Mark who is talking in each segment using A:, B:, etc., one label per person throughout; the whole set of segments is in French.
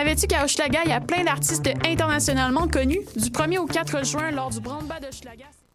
A: Savais-tu qu'à Hochelaga, il y a plein d'artistes internationalement connus? Du 1er au 4 juin, lors du Brandba de Hochelaga?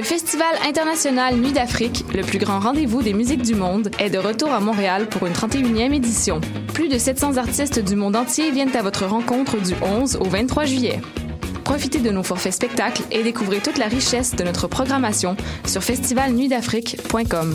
B: Le Festival international Nuit d'Afrique, le plus grand rendez-vous des musiques du monde, est de retour à Montréal pour une 31e édition. Plus de 700 artistes du monde entier viennent à votre rencontre du 11 au 23 juillet. Profitez de nos forfaits spectacles et découvrez toute la richesse de notre programmation sur festivalnuitdafrique.com.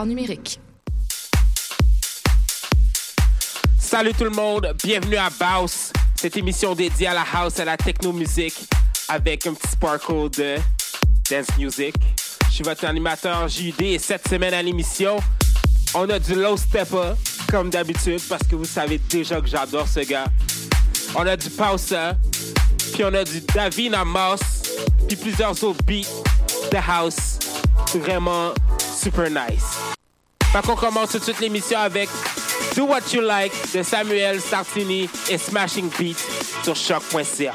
B: numérique.
C: Salut tout le monde, bienvenue à Baus, cette émission dédiée à la house, à la techno-musique, avec un petit sparkle de dance music. Je suis votre animateur JUD et cette semaine à l'émission, on a du low stepper, comme d'habitude, parce que vous savez déjà que j'adore ce gars. On a du Pausa, puis on a du David Amos, puis plusieurs autres beats de house. Vraiment super nice. Fait qu'on commence tout de suite l'émission avec Do What You Like de Samuel Sartini et Smashing Beat sur choc.ca.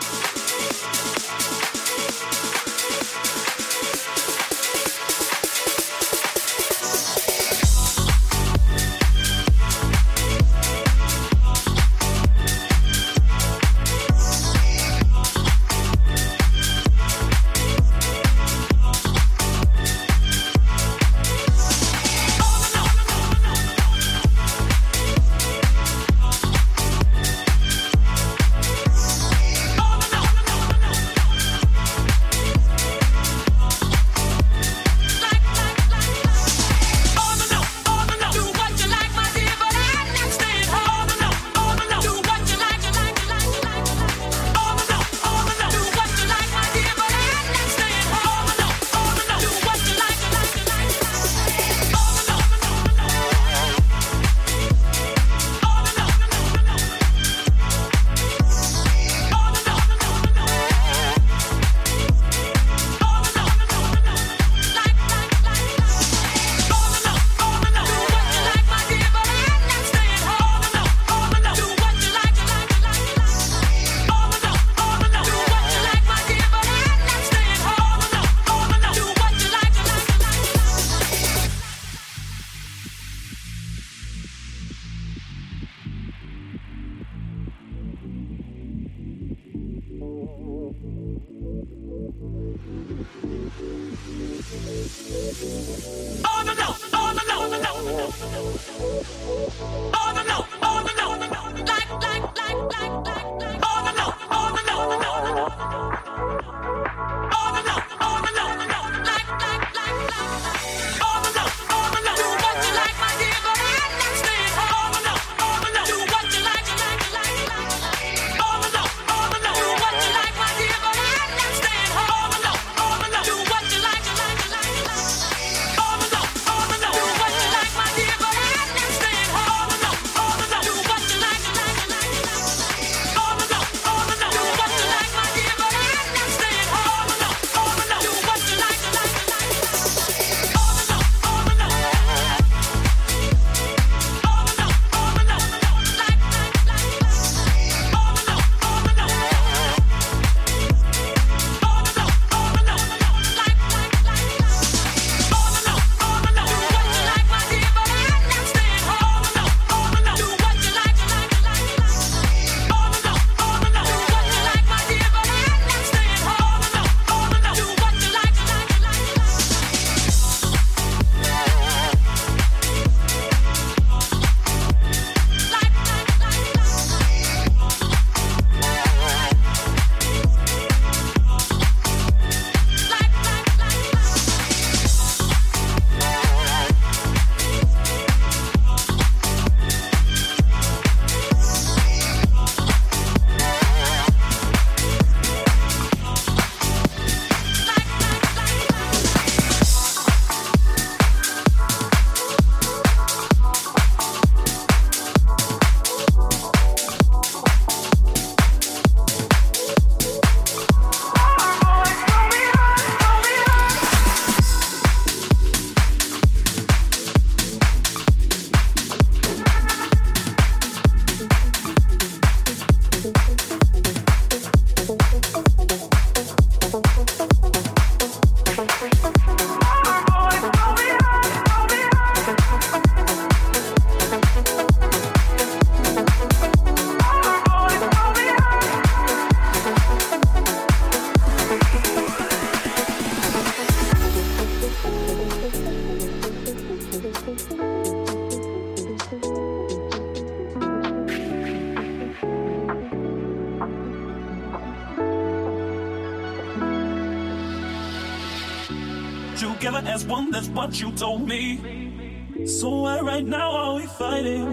D: what you told me. So why right now are we fighting?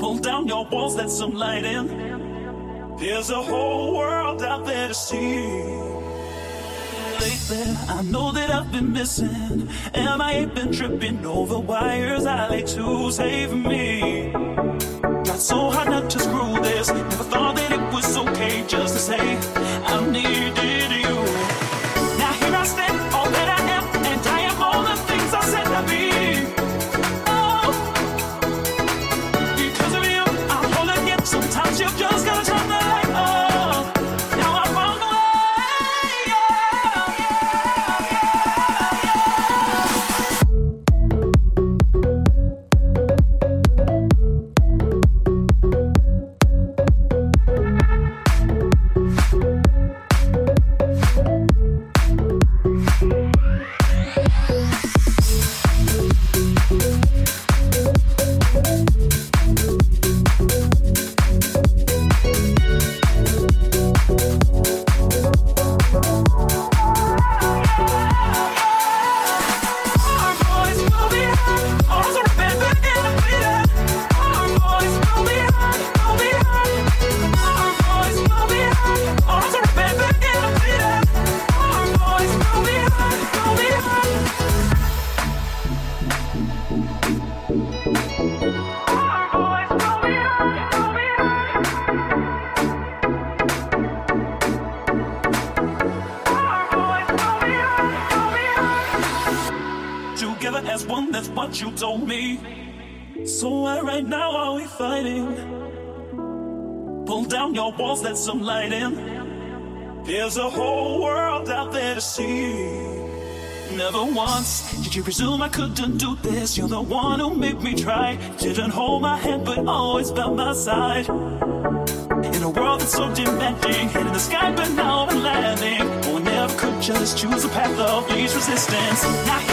D: Pull down your walls, let some light in. There's a whole world out there to see. Lately, I know that I've been missing. And I ain't been tripping over wires. I like to save me. Got so hard some light in. There's a whole world out there to see. Never once did you presume I couldn't do this. You're the one who made me try. Didn't hold my hand, but always by my side. In a world that's so demanding, head in the sky, but now I'm landing. I never could just choose a path of least resistance. Now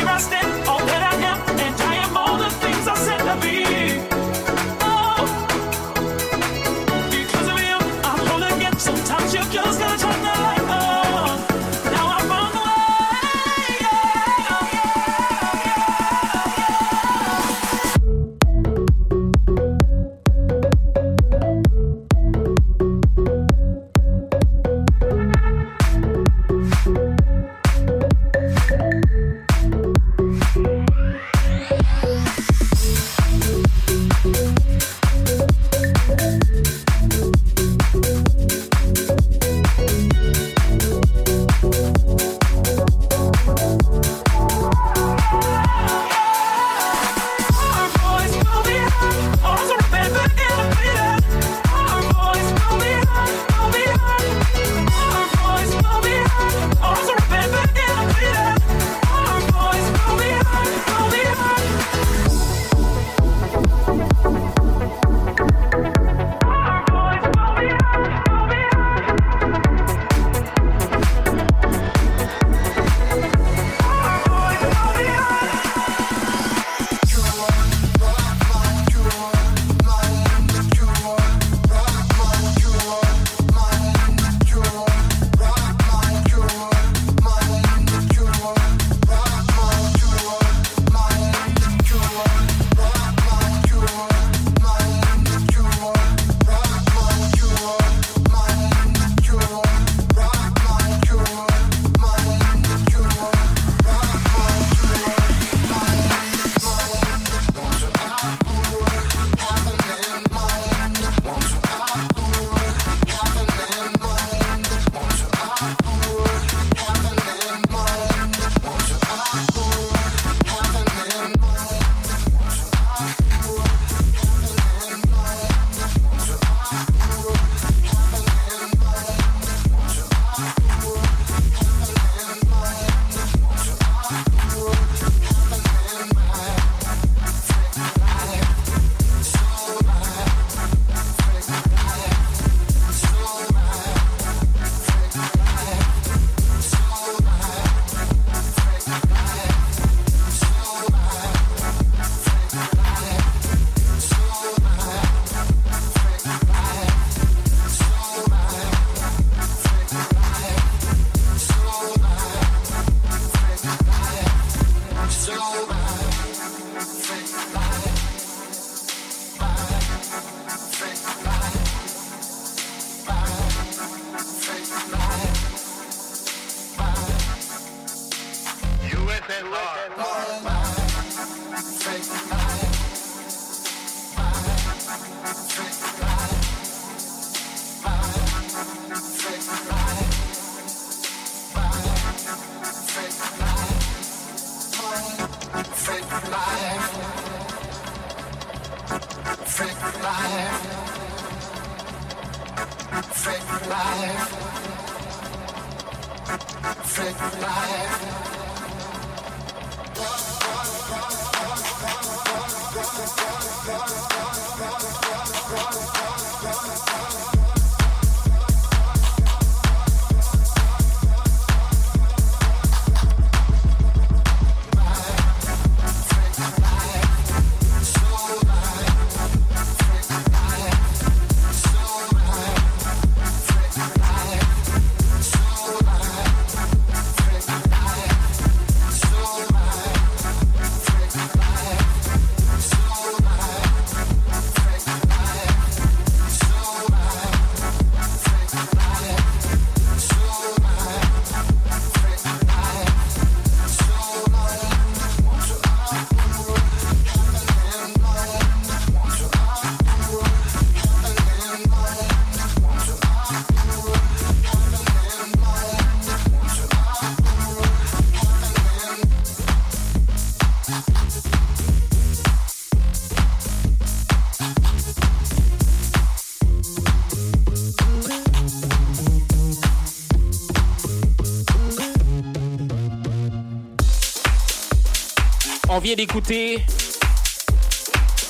C: d'écouter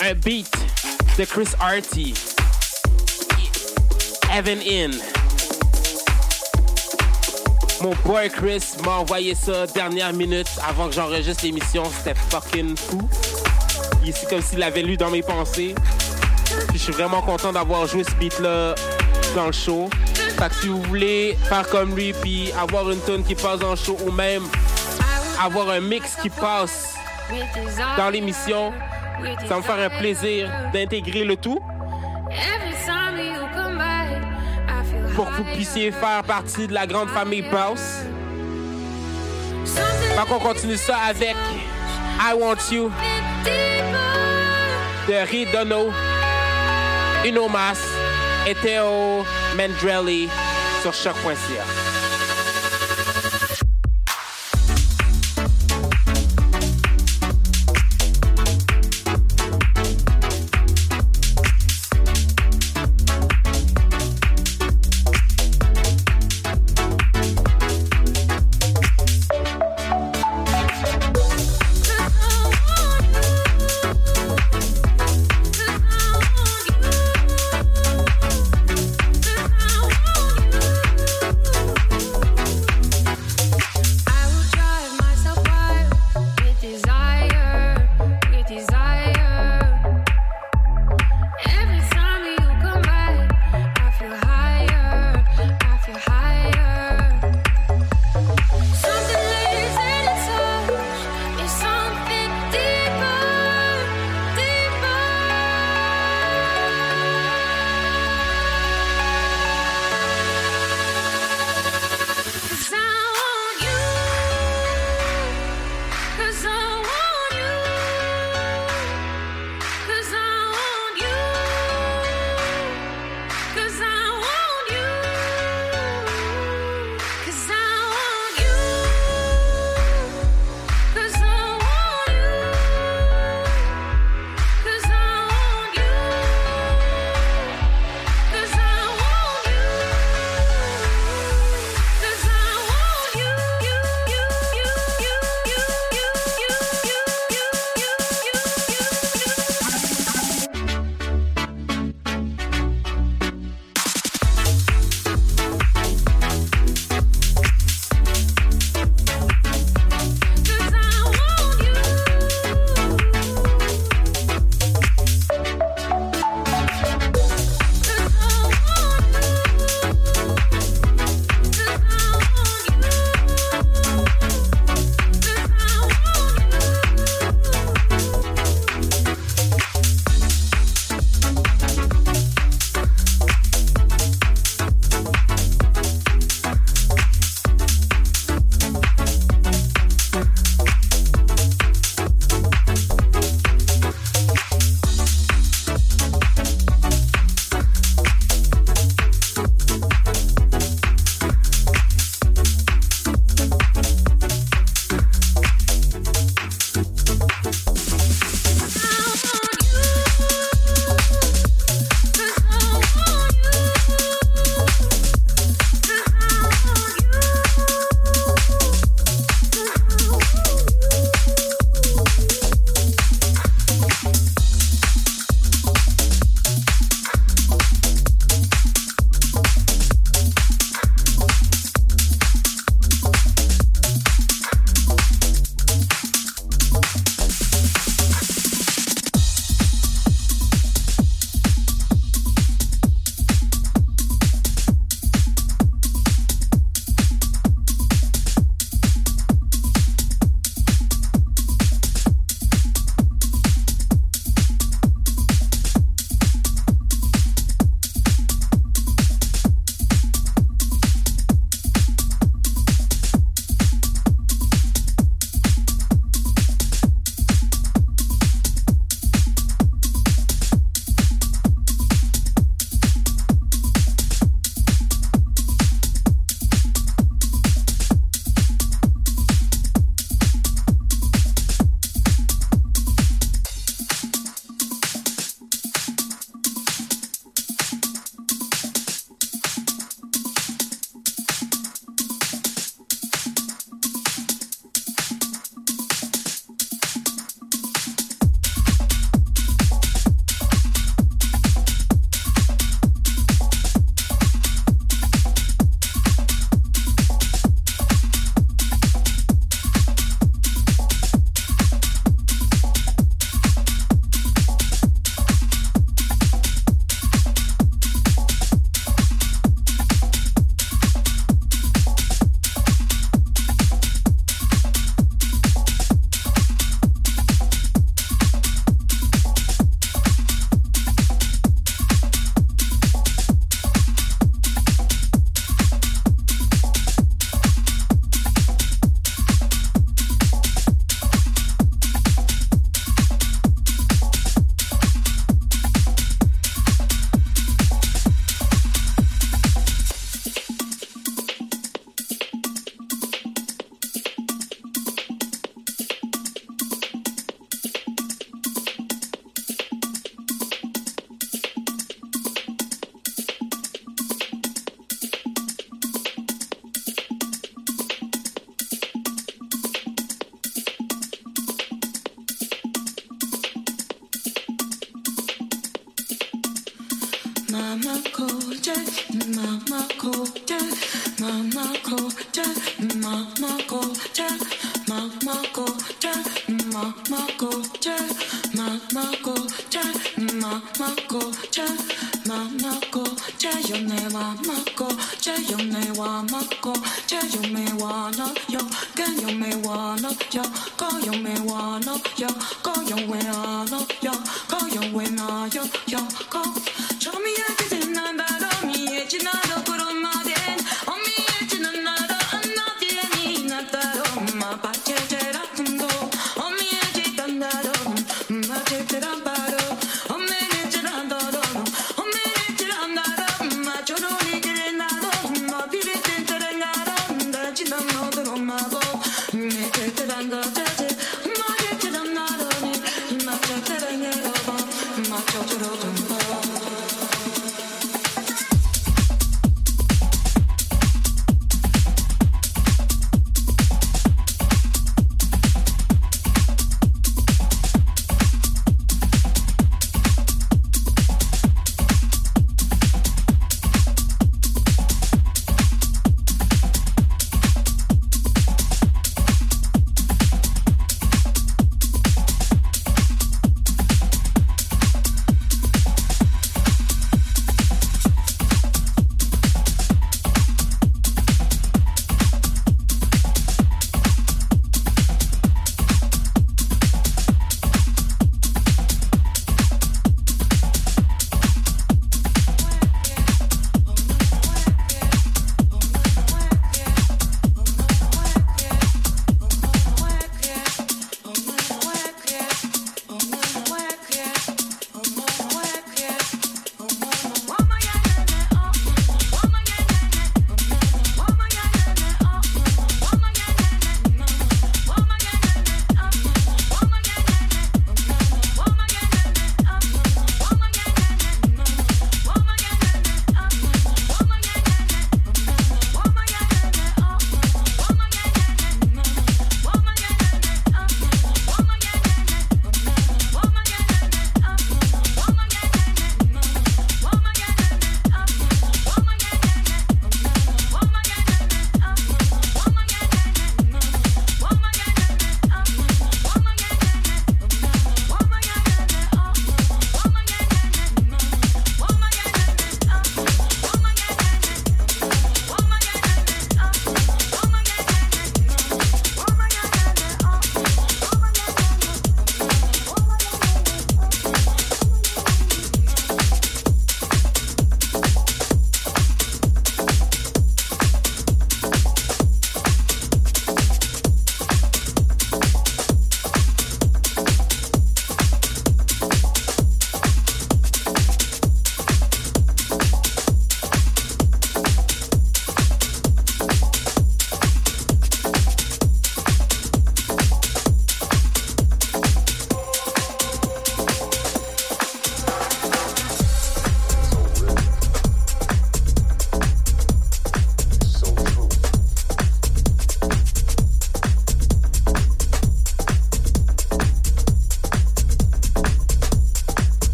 C: un beat de Chris Arty. Heaven In. Mon boy Chris m'a envoyé ça dernière minute avant que j'enregistre l'émission. C'était fucking fou. C'est comme s'il l'avait lu dans mes pensées. Puis je suis vraiment content d'avoir joué ce beat-là dans le show. Fait que si vous voulez faire comme lui puis avoir une tune qui passe dans le show ou même avoir un mix qui passe dans l'émission, ça me ferait un plaisir d'intégrer le tout pour que vous puissiez faire partie de la grande famille Bounce. Fait qu'on continue ça avec I Want You de Reed Dono, Unomas et Theo Mendrelli sur choc.ca.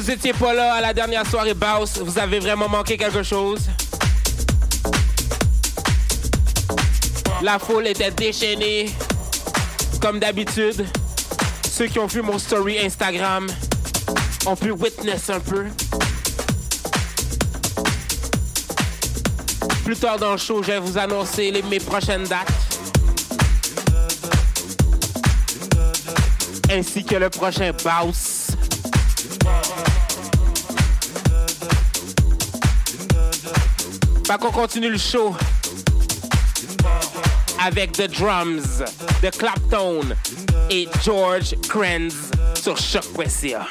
C: vous étiez pas là à la dernière soirée Baus, vous avez vraiment manqué quelque chose? La foule était déchaînée, comme d'habitude. Ceux qui ont vu mon story Instagram ont pu witness un peu. Plus tard dans le show, je vais vous annoncer les, mes prochaines dates. Ainsi que le prochain Baus. Fait qu'on continue le show avec The Drums de Clapton et George Krenz sur choc.ca.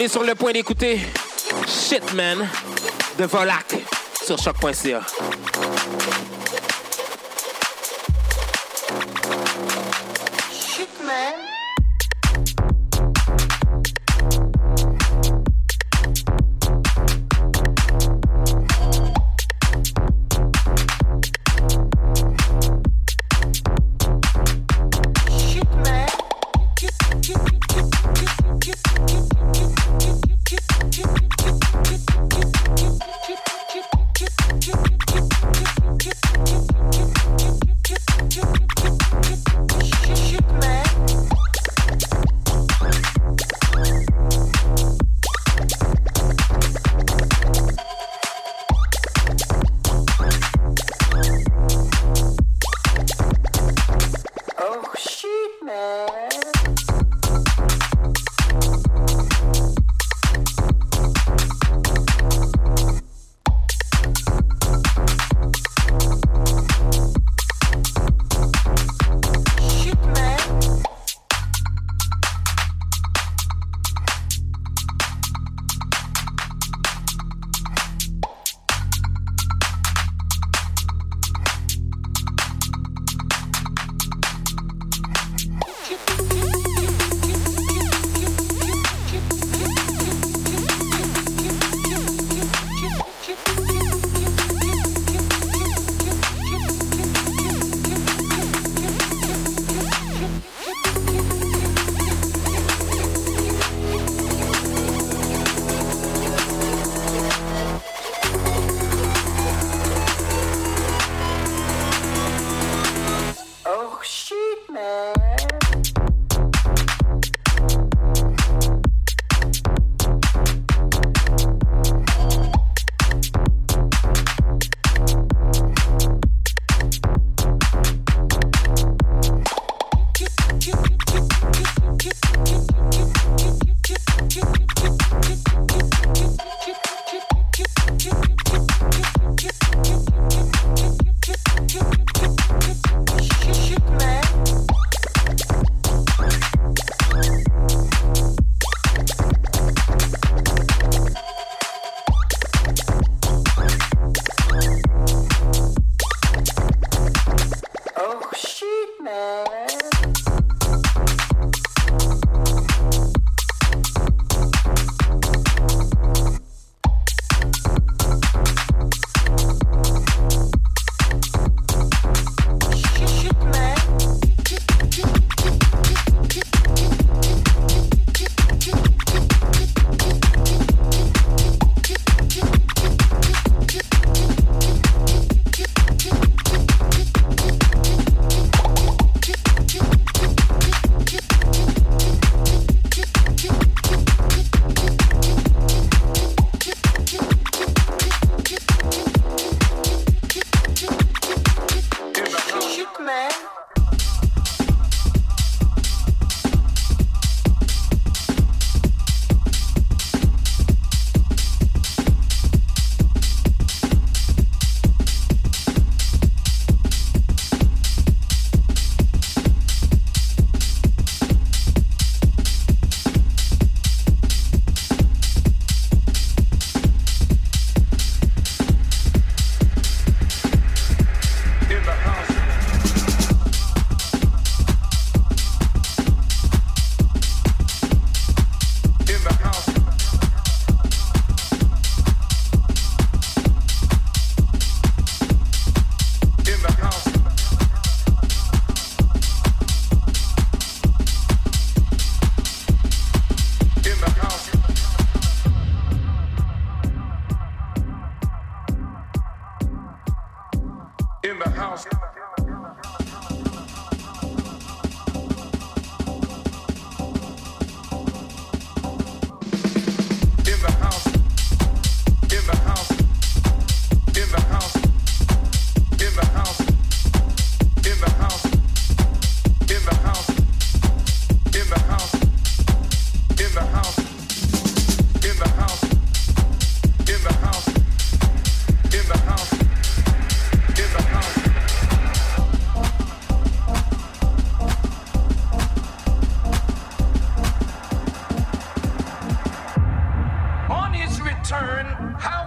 C: est sur le point d'écouter Shit Man de Volac sur choc.ca.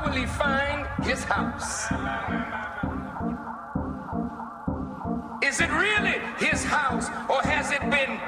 E: will he find his house? Is it really his house or has it been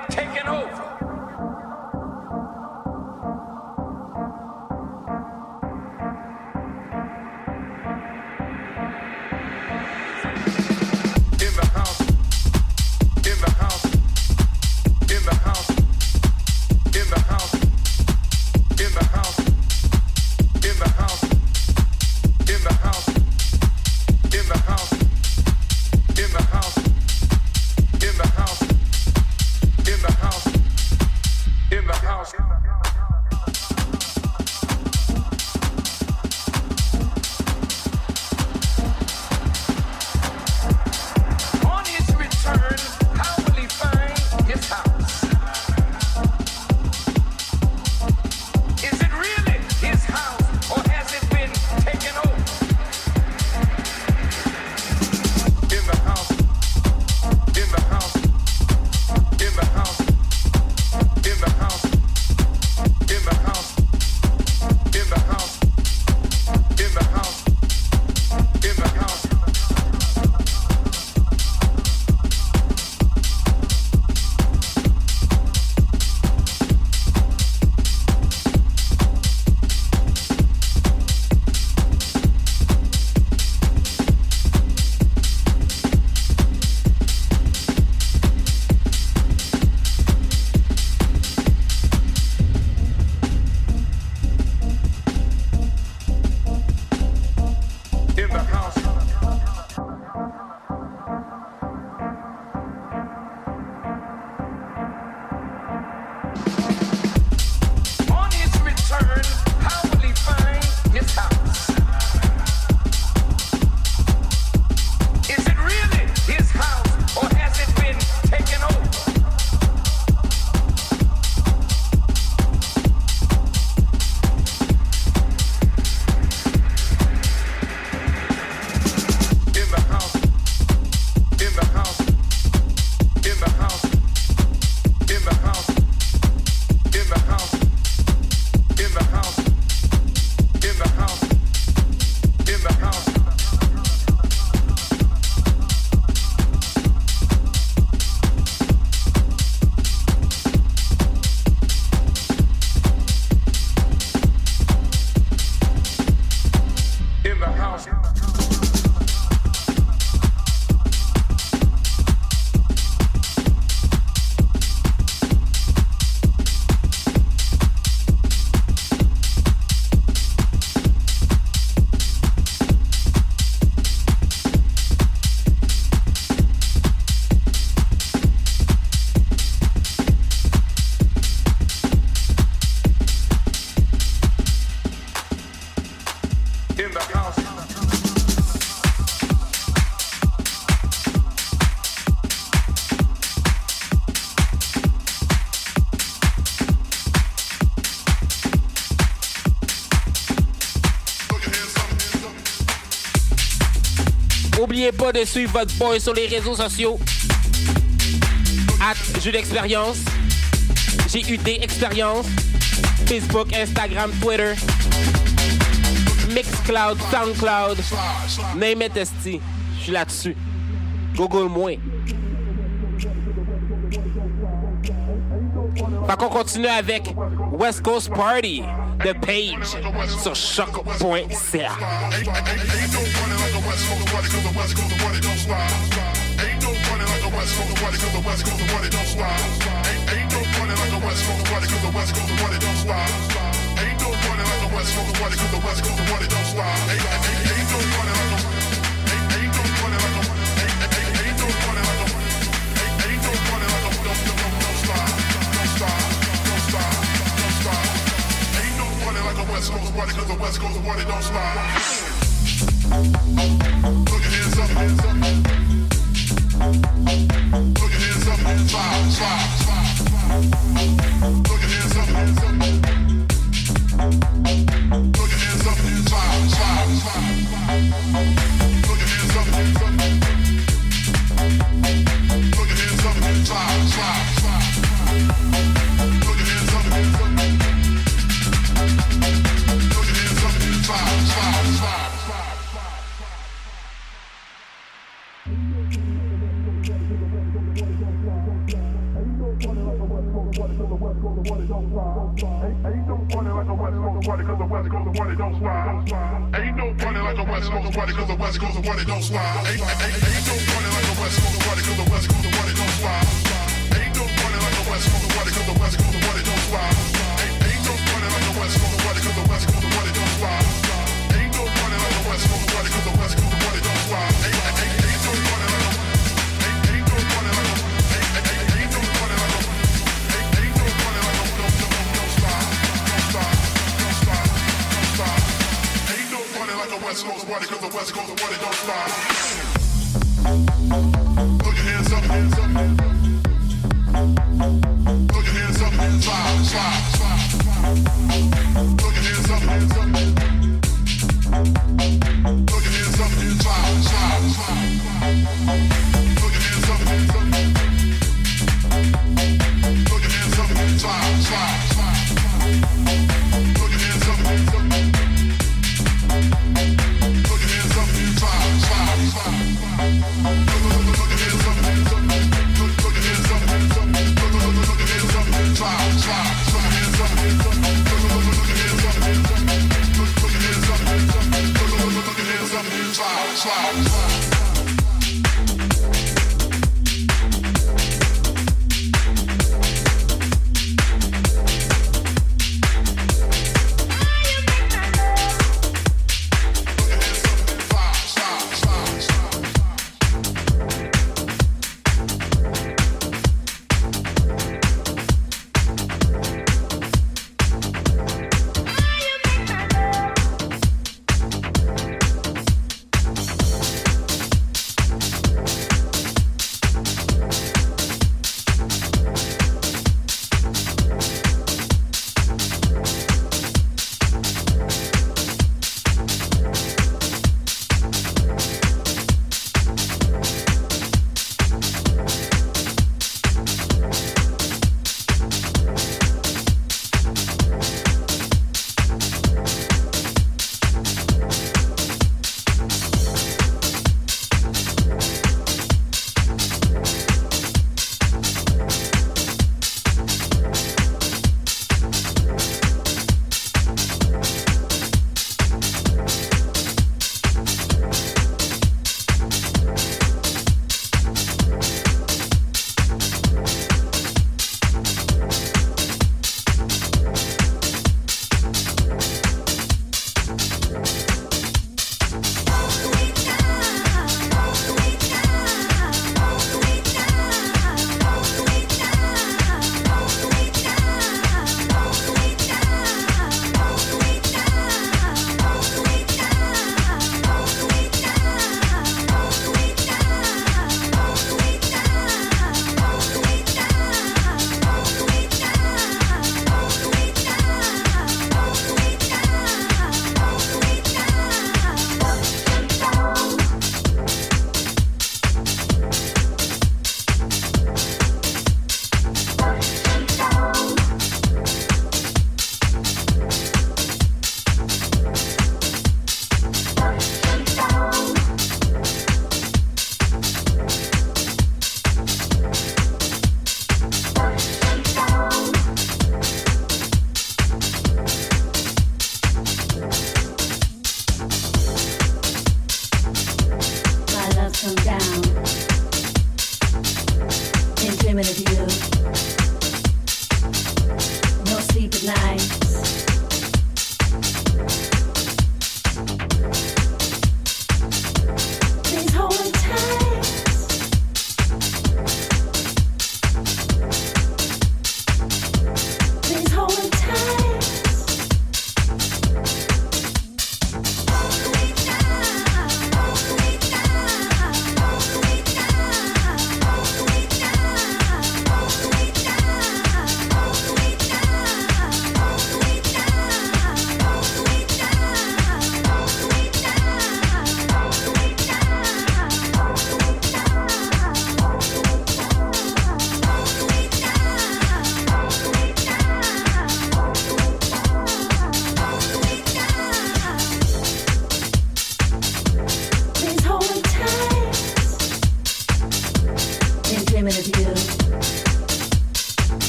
C: de suivre votre boy sur les réseaux sociaux. At Jeu d'expérience. G-U-D Expérience. Facebook, Instagram, Twitter. Mixcloud, Soundcloud. Name it, esti. Je suis là-dessus. Google moi. Fait qu'on continue avec West Coast Party
F: the page. So shocker.ca. point ain't, ain't no running like the West Coast cause the West Coast don't stop. Ain't no running like the West Coast cause the West Coast don't stop. Ain't, ain't no running like the West Coast the the West Coast the don't stop. Ain't, ain't, ain't no running like party, cause the West Coast party don't slide. Put your hands up, hands up. Put your hands up, slide, slide, slide. Put your hands up, hands up. Put your hands up, slide, slide, slide. The Coast party don't slide.
G: Ain't, ain't, ain't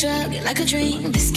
G: drug, like a dream. This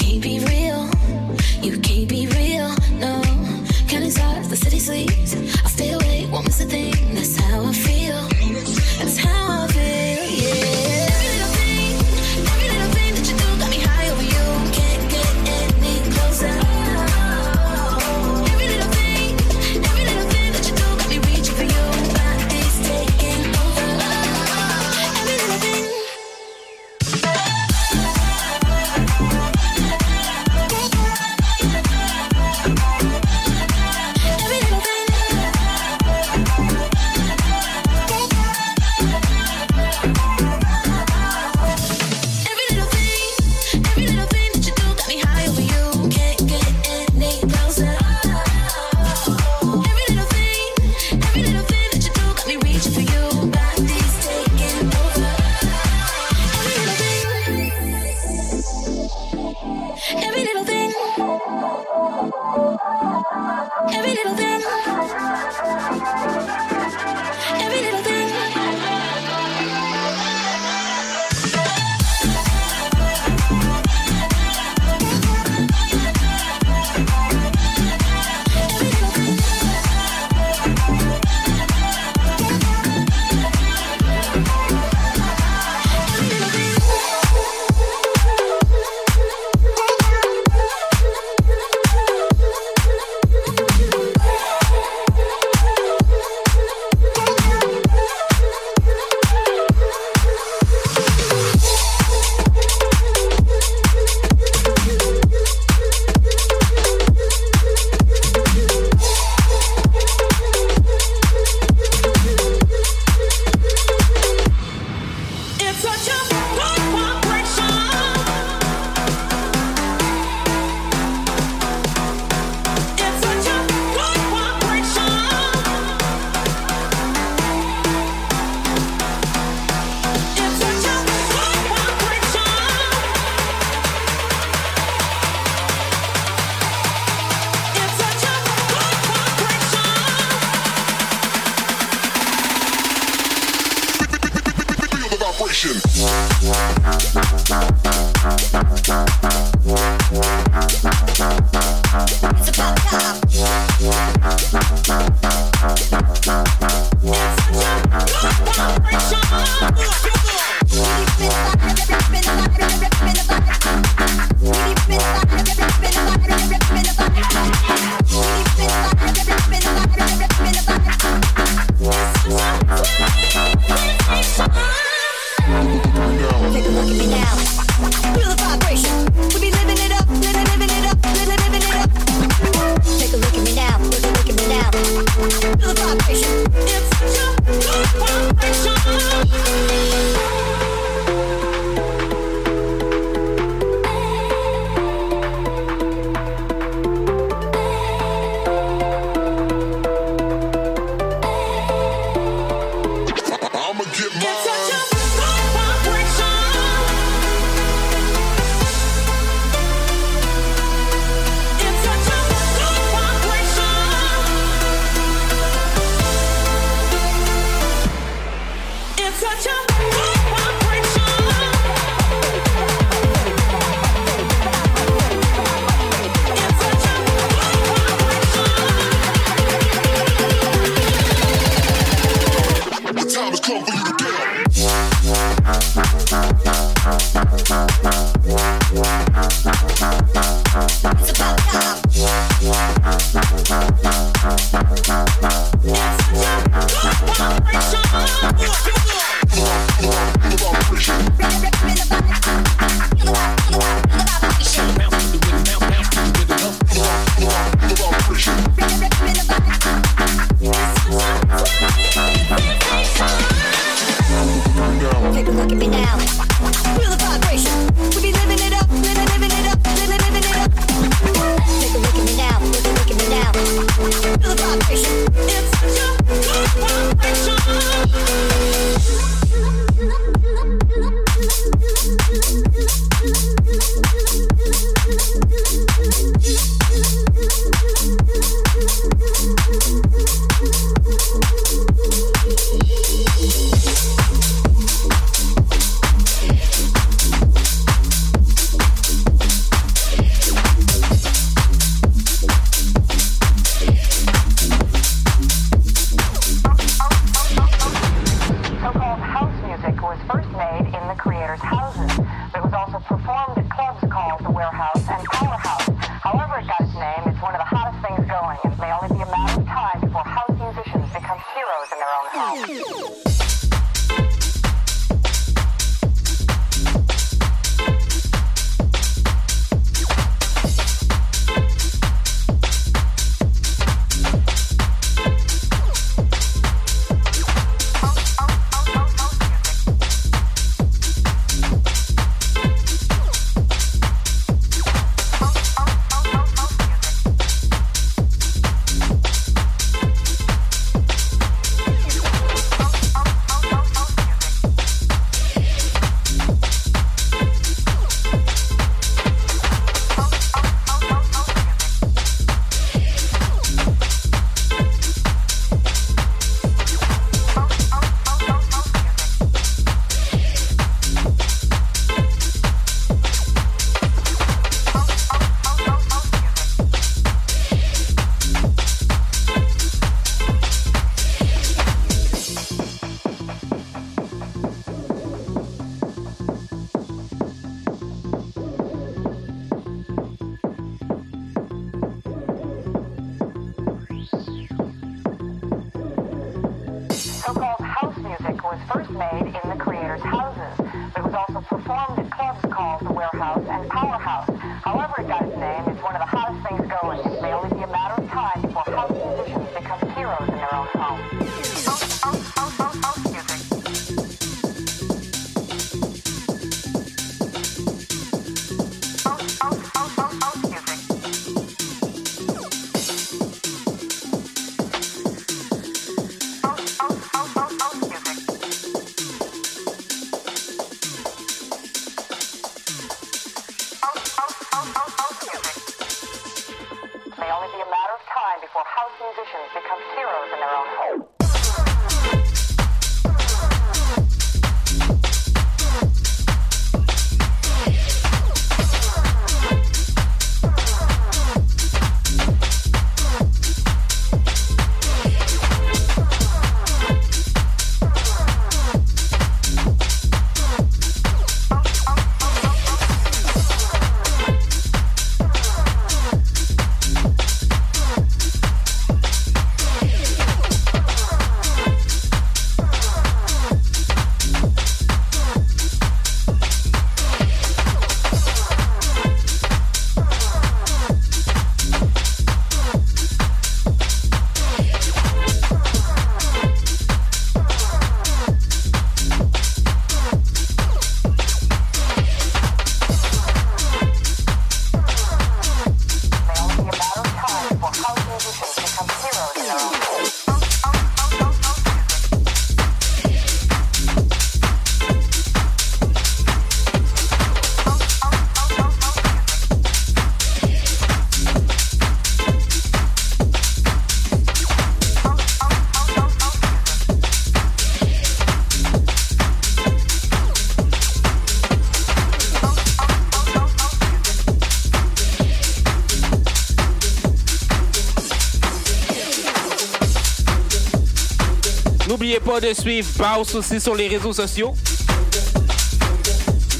G: N'oubliez pas de suivre Baus aussi sur les réseaux sociaux.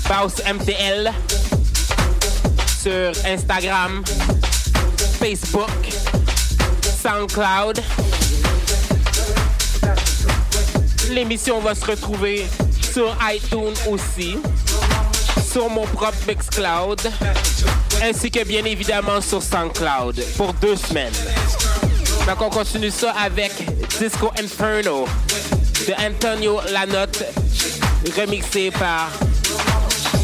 G: Baus MTL sur Instagram, Facebook, SoundCloud. L'émission va se retrouver sur iTunes aussi, sur mon propre Mixcloud, ainsi que bien évidemment sur SoundCloud pour deux semaines. Donc on
C: continue ça avec Disco Inferno de Antonio Lanotte, remixé par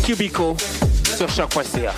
C: Cubico sur Choc.ca.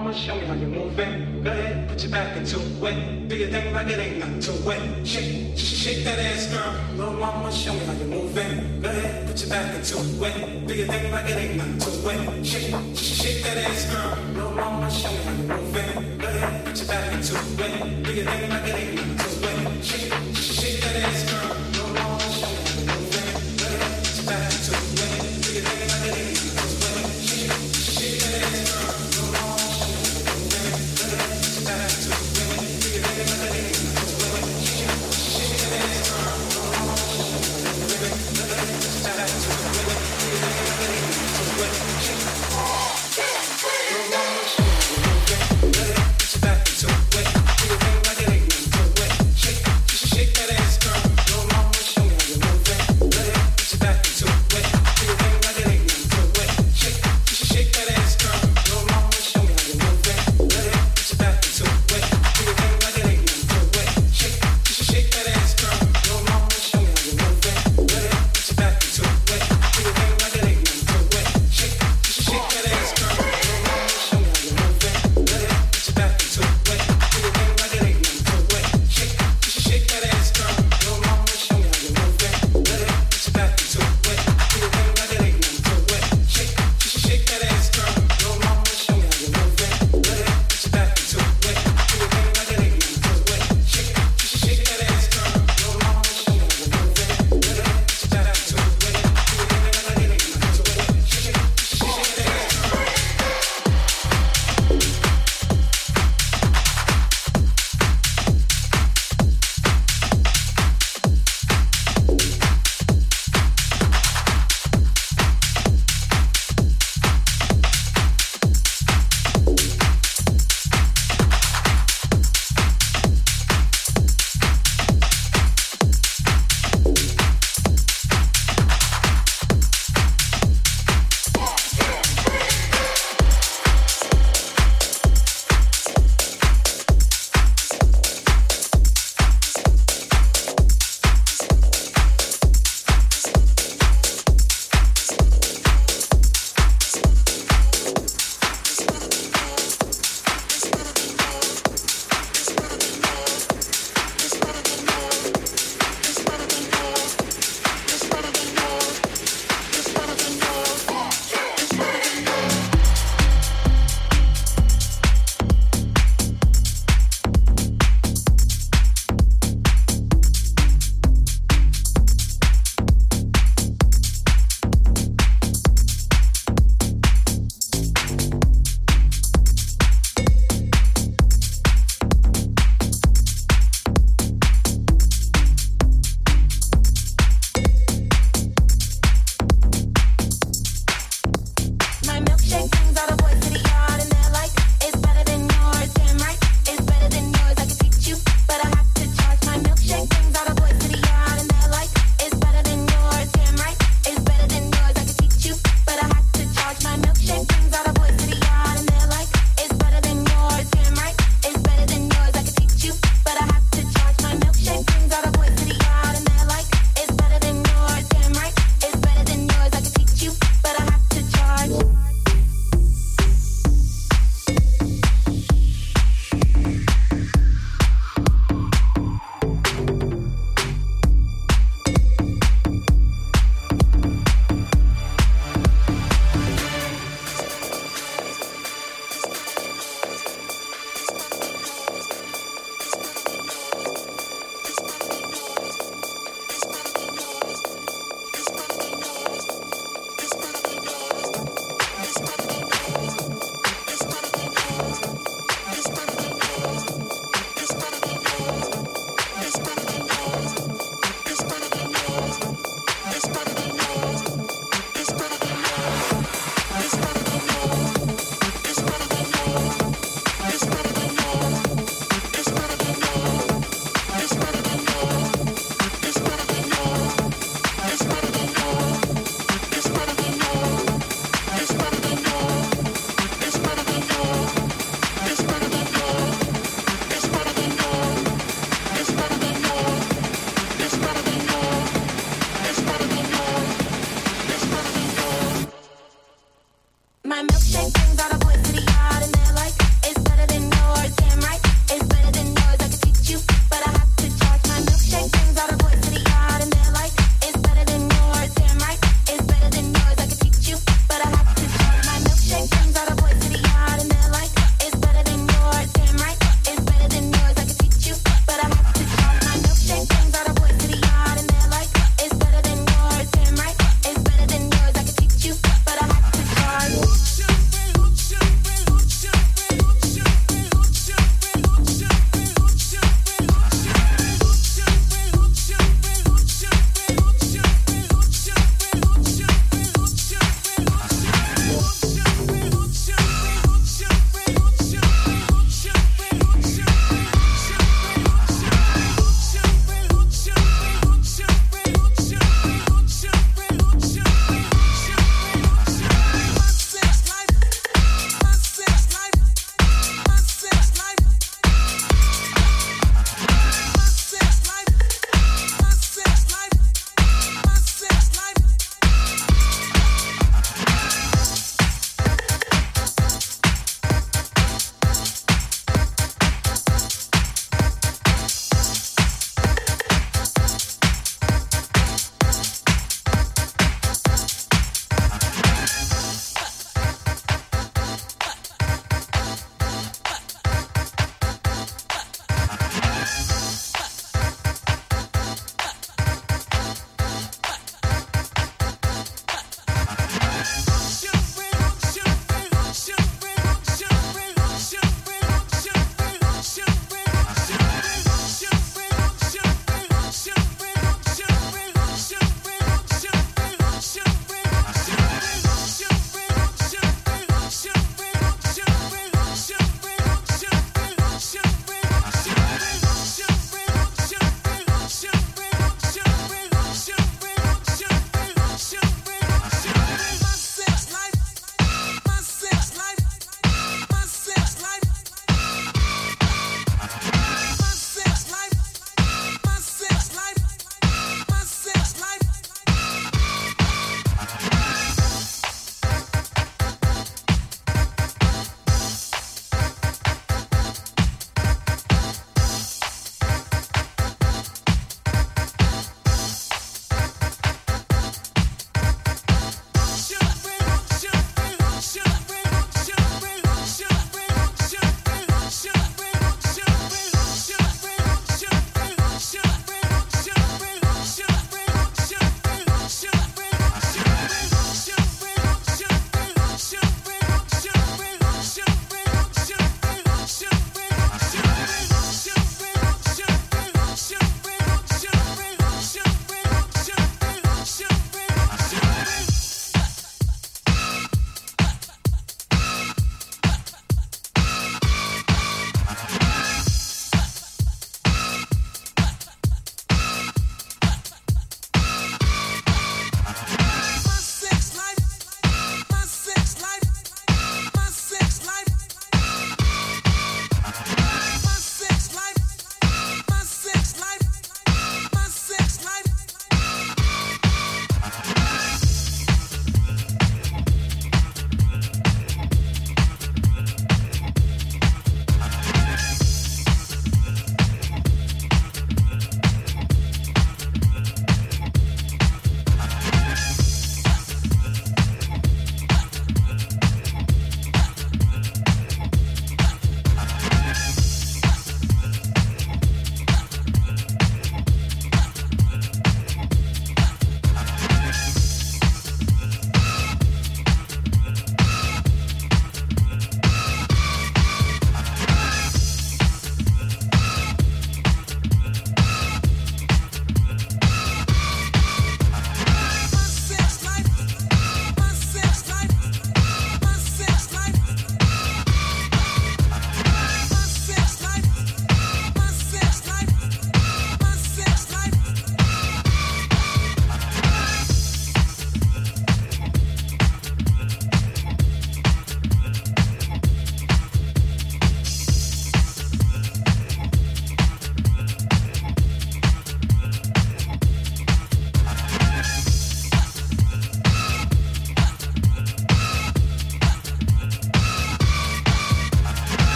H: mama, show me how you're moving. Go ahead, put your back into it. Do your thing like it ain't nothing to it. Shake, shake that ass, girl. Little mama, show me how you're moving. Go ahead, put your back into it. Do your thing like it
F: ain't nothing to
H: it. Shake, shake that ass, girl. Little mama, show me
I: how you're moving. Go ahead, put your back into it. Do your thing like it
C: ain't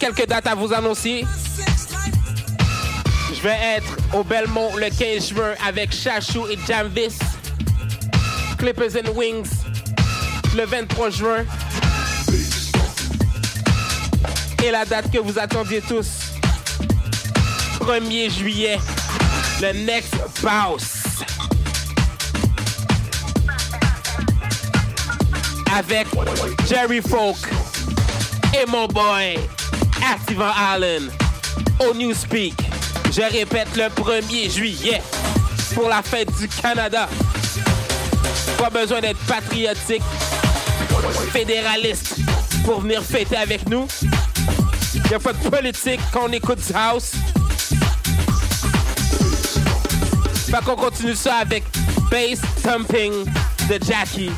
C: quelques dates à vous annoncer. Je vais être au Belmont le 15 juin avec Chachou et Jamvis. Clippers and Wings le 23 juin. Et la date que vous attendiez tous, 1er juillet, le Next Bounce. Avec Jerry Folk et mon boy Activant Allen au Newspeak. Je répète le 1er juillet pour la fête du Canada. Pas besoin d'être patriotique, fédéraliste pour venir fêter avec nous. N'y a pas de politique quand on écoute du house. Fait qu'on continue ça avec Bass Thumping de Jackie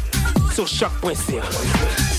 C: sur choc.ca.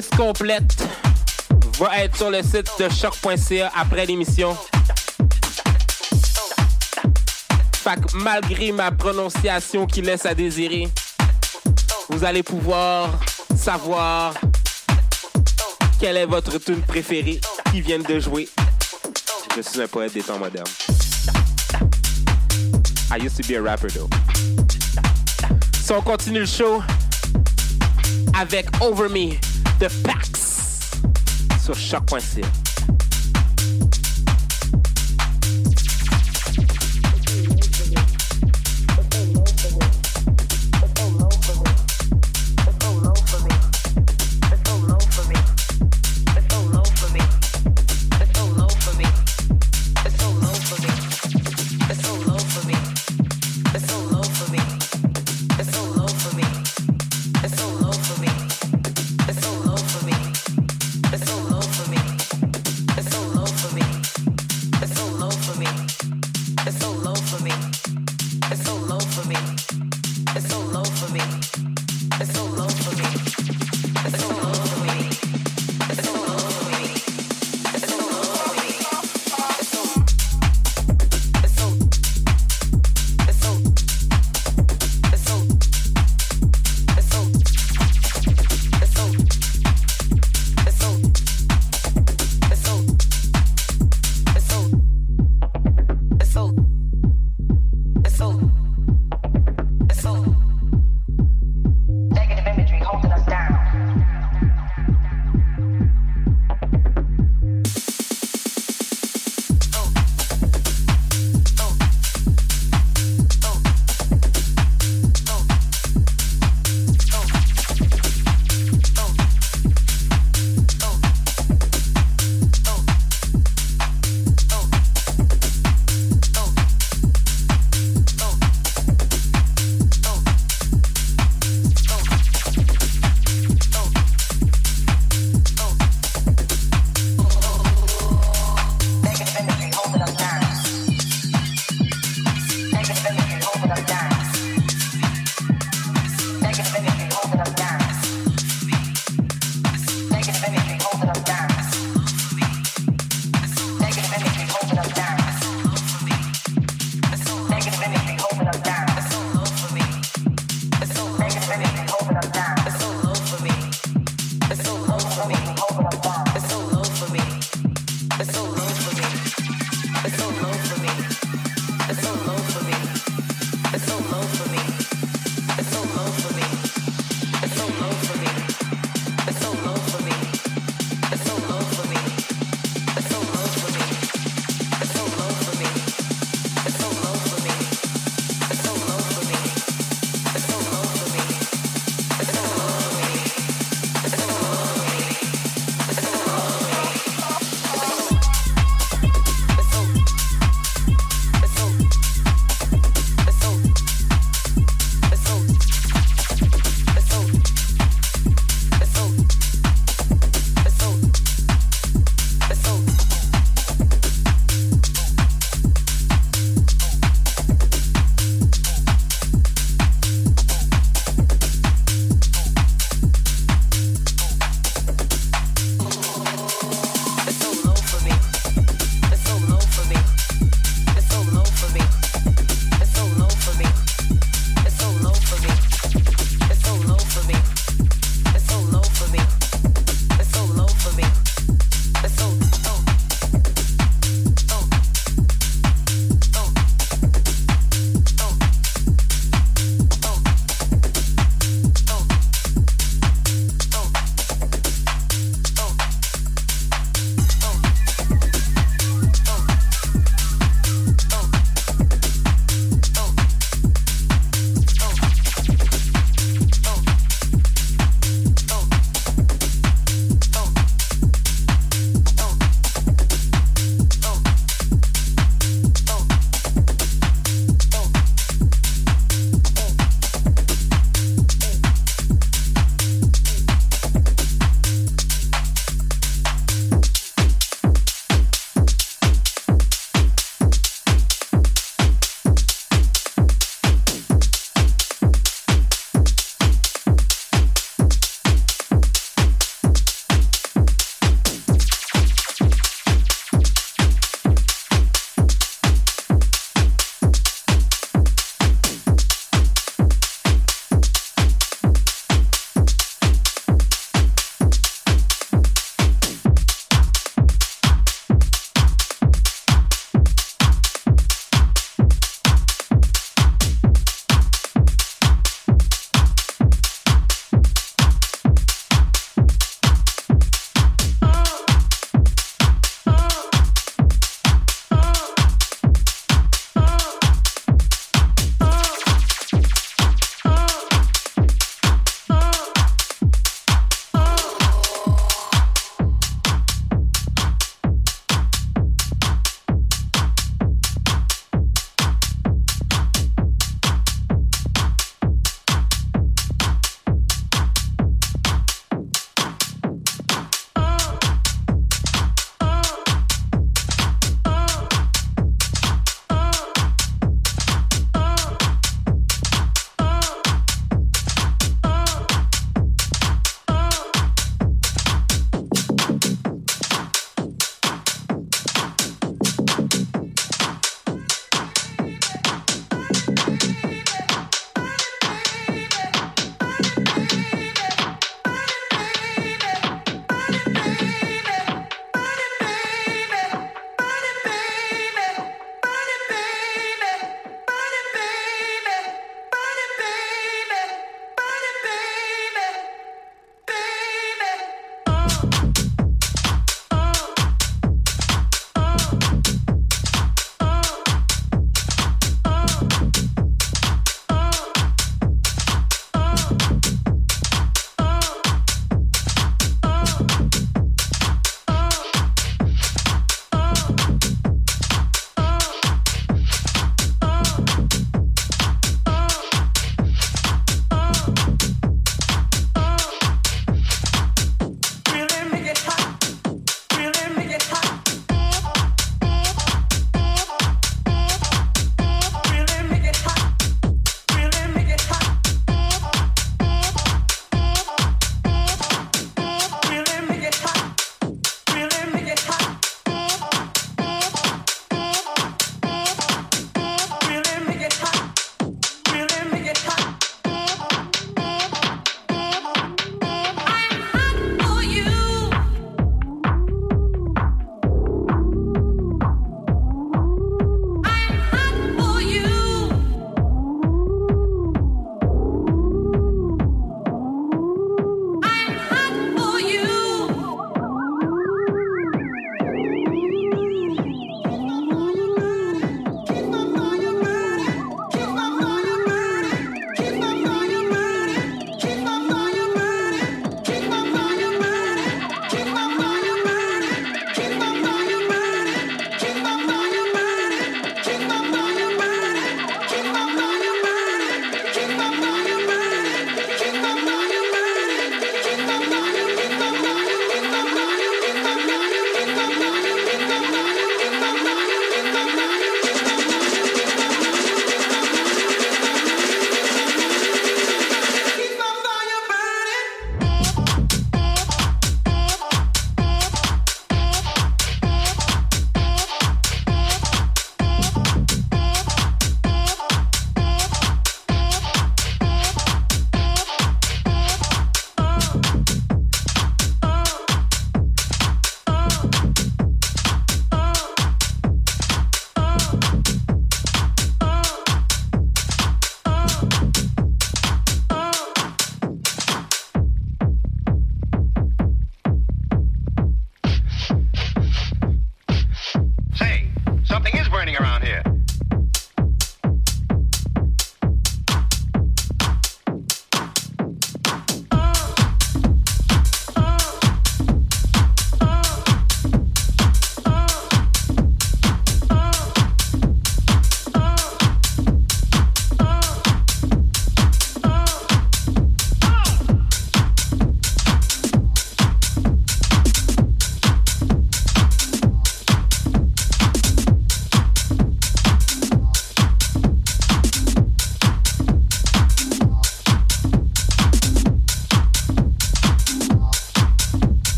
C: playlist complète va être sur le site de choc.ca après l'émission. Fait que malgré ma prononciation qui laisse à désirer, vous allez pouvoir savoir quelle est votre tune préférée qui vient de jouer. Je suis un poète des temps modernes. I used to be a rapper though. Si on continue le show avec Over Me de Pax sur choc.ca.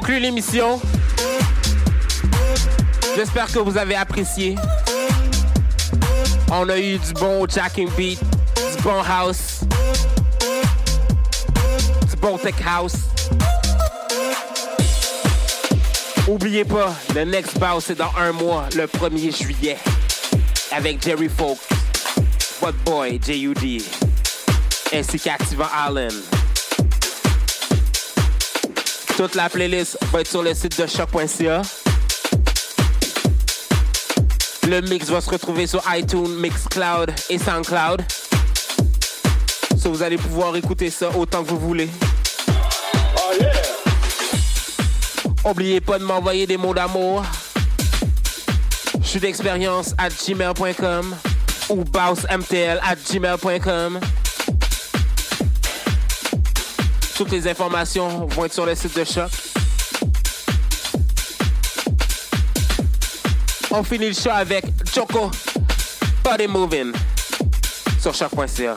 C: conclut l'émission. J'espère que vous avez apprécié. On a eu du bon jacking beat, du bon house, du bon tech house. Oubliez pas, le next bounce c'est dans un mois, le 1er juillet, avec Jerry Folk, What Boy, J.U.D., ainsi qu'Activant Allen. Toute la playlist va être sur le site de choc.ca. Le mix va se retrouver sur iTunes, Mixcloud et SoundCloud. So vous allez pouvoir écouter ça autant que vous voulez. Oubliez pas de m'envoyer des mots d'amour. Je suis d'expérience à gmail.com ou bounceMTL à gmail.com. Toutes les informations vont être sur le site de Choc. On finit le show avec Choco Body Moving sur choc.ca.